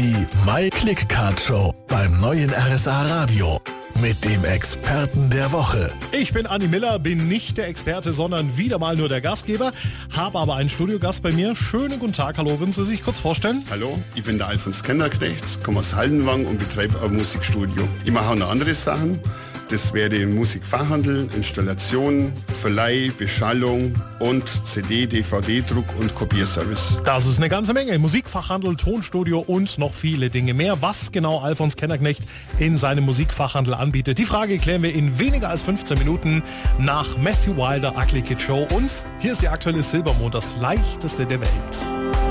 Die My Click Card Show beim neuen RSA Radio mit dem Experten der Woche. Ich bin Anni Miller, bin nicht der Experte, sondern wieder mal nur der Gastgeber, habe aber einen Studiogast bei mir. Schönen guten Tag, hallo, würden Sie sich kurz vorstellen? Hallo, ich bin der Alfons Kennerknecht, komme aus Haldenwang und betreibe ein Musikstudio. Ich mache auch noch andere Sachen. Das wäre Musikfachhandel, Installation, Verleih, Beschallung und CD, DVD-Druck und Kopierservice. Das ist eine ganze Menge. Musikfachhandel, Tonstudio und noch viele Dinge mehr. Was genau Alfons Kennerknecht in seinem Musikfachhandel anbietet, die Frage klären wir in weniger als 15 Minuten nach Matthew Wilder Ugly Kid Show. Und hier ist die aktuelle Silbermond, das leichteste der Welt.